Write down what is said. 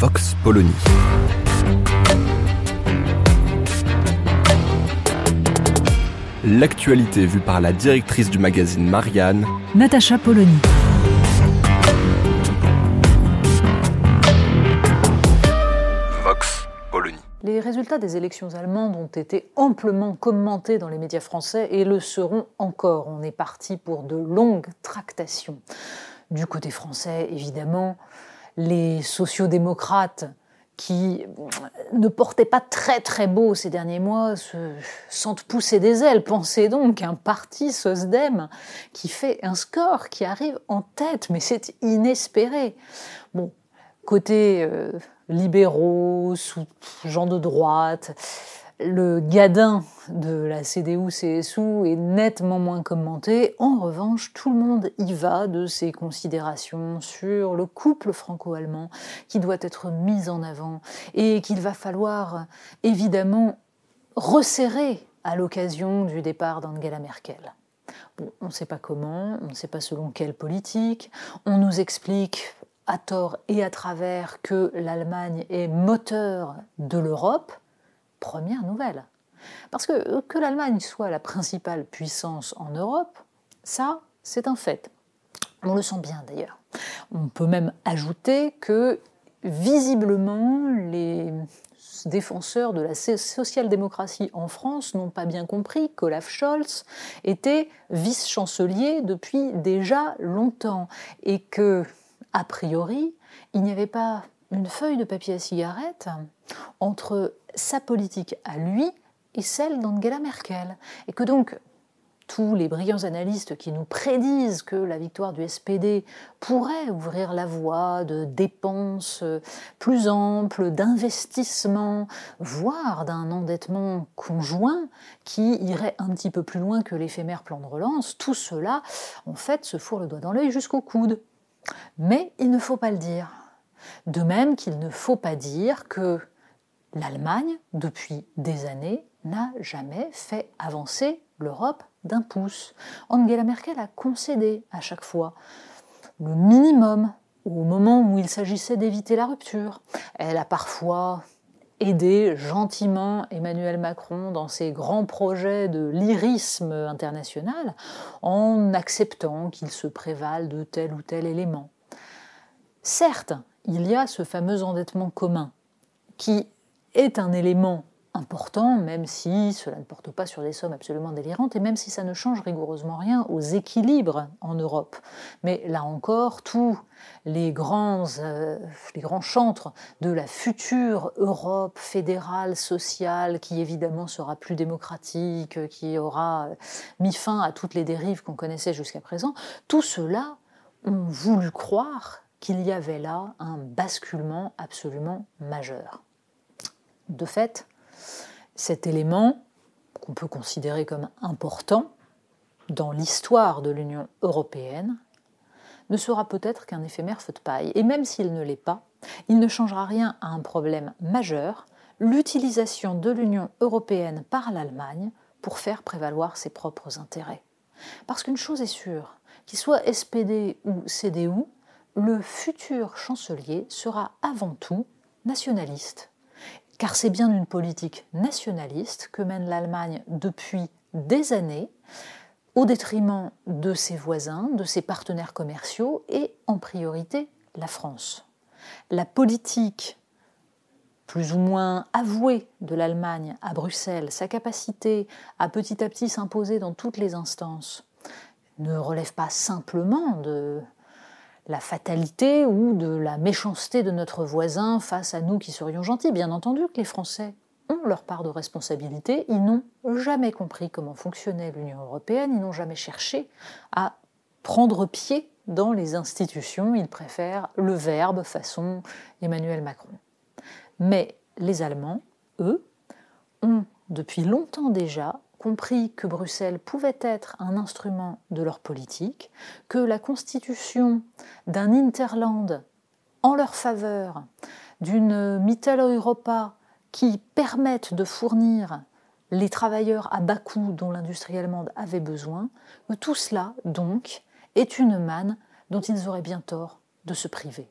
Vox Polony. L'actualité vue par la directrice du magazine Marianne, Natacha Polony. Vox Polony. Les résultats des élections allemandes ont été amplement commentés dans les médias français et le seront encore. On est parti pour de longues tractations. Du côté français, évidemment, les sociodémocrates qui ne portaient pas très très beau ces derniers mois se sentent pousser des ailes. Pensez donc un parti SOSDEM qui fait un score, qui arrive en tête, mais c'est inespéré. Bon, côté euh, libéraux, sous gens de droite, le gadin de la CDU-CSU est nettement moins commenté. En revanche, tout le monde y va de ses considérations sur le couple franco-allemand qui doit être mis en avant et qu'il va falloir évidemment resserrer à l'occasion du départ d'Angela Merkel. On ne sait pas comment, on ne sait pas selon quelle politique. On nous explique à tort et à travers que l'Allemagne est moteur de l'Europe première nouvelle. Parce que que l'Allemagne soit la principale puissance en Europe, ça, c'est un fait. On le sent bien d'ailleurs. On peut même ajouter que visiblement, les défenseurs de la social-démocratie en France n'ont pas bien compris qu'Olaf Scholz était vice-chancelier depuis déjà longtemps et que, a priori, il n'y avait pas une feuille de papier à cigarette entre sa politique à lui et celle d'Angela Merkel. Et que donc tous les brillants analystes qui nous prédisent que la victoire du SPD pourrait ouvrir la voie de dépenses plus amples, d'investissements, voire d'un endettement conjoint qui irait un petit peu plus loin que l'éphémère plan de relance, tout cela, en fait, se fourre le doigt dans l'œil jusqu'au coude. Mais il ne faut pas le dire. De même qu'il ne faut pas dire que l'Allemagne, depuis des années, n'a jamais fait avancer l'Europe d'un pouce. Angela Merkel a concédé à chaque fois le minimum au moment où il s'agissait d'éviter la rupture. Elle a parfois aidé gentiment Emmanuel Macron dans ses grands projets de lyrisme international en acceptant qu'il se prévale de tel ou tel élément. Certes, il y a ce fameux endettement commun qui est un élément important, même si cela ne porte pas sur des sommes absolument délirantes et même si ça ne change rigoureusement rien aux équilibres en Europe. Mais là encore, tous les grands, euh, chantres de la future Europe fédérale, sociale, qui évidemment sera plus démocratique, qui aura mis fin à toutes les dérives qu'on connaissait jusqu'à présent, tout cela ont voulu croire qu'il y avait là un basculement absolument majeur. De fait, cet élément, qu'on peut considérer comme important dans l'histoire de l'Union européenne, ne sera peut-être qu'un éphémère feu de paille. Et même s'il ne l'est pas, il ne changera rien à un problème majeur, l'utilisation de l'Union européenne par l'Allemagne pour faire prévaloir ses propres intérêts. Parce qu'une chose est sûre, qu'il soit SPD ou CDU, le futur chancelier sera avant tout nationaliste car c'est bien une politique nationaliste que mène l'Allemagne depuis des années, au détriment de ses voisins, de ses partenaires commerciaux et en priorité la France. La politique plus ou moins avouée de l'Allemagne à Bruxelles, sa capacité à petit à petit s'imposer dans toutes les instances, ne relève pas simplement de la fatalité ou de la méchanceté de notre voisin face à nous qui serions gentils. Bien entendu que les Français ont leur part de responsabilité, ils n'ont jamais compris comment fonctionnait l'Union européenne, ils n'ont jamais cherché à prendre pied dans les institutions, ils préfèrent le verbe façon Emmanuel Macron. Mais les Allemands, eux, ont depuis longtemps déjà compris que Bruxelles pouvait être un instrument de leur politique, que la constitution d'un Interland en leur faveur, d'une Mitteleuropa qui permette de fournir les travailleurs à bas coût dont l'industrie allemande avait besoin, tout cela, donc, est une manne dont ils auraient bien tort de se priver.